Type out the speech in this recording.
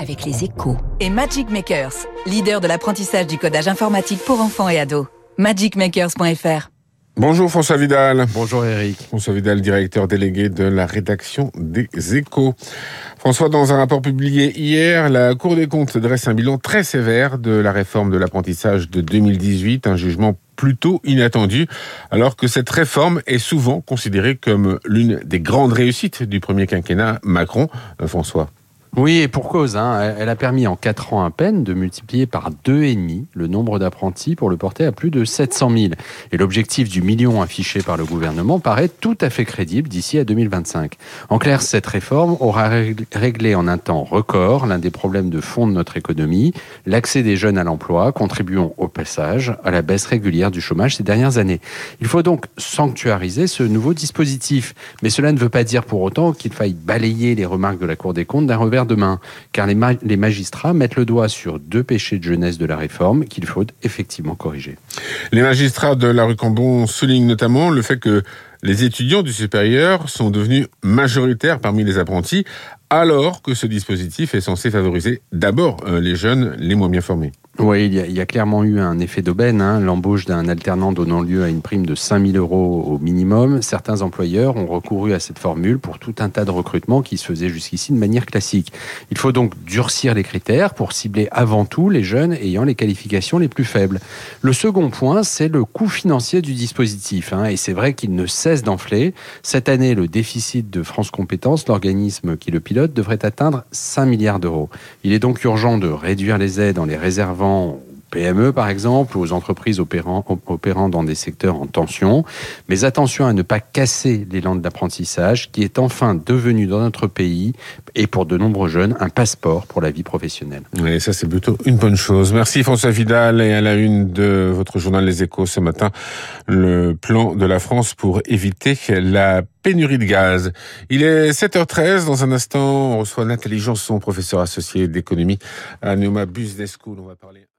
avec les échos. Et Magic Makers, leader de l'apprentissage du codage informatique pour enfants et ados. magicmakers.fr Bonjour François Vidal. Bonjour Eric. François Vidal, directeur délégué de la rédaction des Échos. François, dans un rapport publié hier, la Cour des comptes dresse un bilan très sévère de la réforme de l'apprentissage de 2018, un jugement plutôt inattendu, alors que cette réforme est souvent considérée comme l'une des grandes réussites du premier quinquennat Macron. Euh, François. Oui, et pour cause. Hein. Elle a permis en 4 ans à peine de multiplier par deux et demi le nombre d'apprentis pour le porter à plus de 700 000. Et l'objectif du million affiché par le gouvernement paraît tout à fait crédible d'ici à 2025. En clair, cette réforme aura réglé en un temps record l'un des problèmes de fond de notre économie, l'accès des jeunes à l'emploi, contribuant au passage à la baisse régulière du chômage ces dernières années. Il faut donc sanctuariser ce nouveau dispositif. Mais cela ne veut pas dire pour autant qu'il faille balayer les remarques de la Cour des comptes d'un revers demain, car les, les magistrats mettent le doigt sur deux péchés de jeunesse de la réforme qu'il faut effectivement corriger. Les magistrats de la rue Cambon soulignent notamment le fait que les étudiants du supérieur sont devenus majoritaires parmi les apprentis, alors que ce dispositif est censé favoriser d'abord euh, les jeunes les moins bien formés. Oui, il y, a, clairement eu un effet d'aubaine. Hein, L'embauche d'un alternant donnant lieu à une prime de 5 000 euros au minimum. Certains employeurs ont recouru à cette formule pour tout un tas de recrutements qui se faisaient jusqu'ici de manière classique. Il faut donc durcir les critères pour cibler avant tout les jeunes ayant les qualifications les plus faibles. Le second point, c'est le coût financier du dispositif. Hein, et c'est vrai qu'il ne cesse d'enfler. Cette année, le déficit de France Compétences, l'organisme qui le pilote, devrait atteindre 5 milliards d'euros. Il est donc urgent de réduire les aides en les réservant quand PME par exemple, aux entreprises opérant, opérant dans des secteurs en tension. Mais attention à ne pas casser l'élan de l'apprentissage qui est enfin devenu dans notre pays et pour de nombreux jeunes un passeport pour la vie professionnelle. Oui, ça c'est plutôt une bonne chose. Merci François Vidal et à la une de votre journal Les Échos ce matin, le plan de la France pour éviter la pénurie de gaz. Il est 7h13. Dans un instant, on reçoit Nathalie Janson, professeur associé d'économie à Neuma Business School. On va parler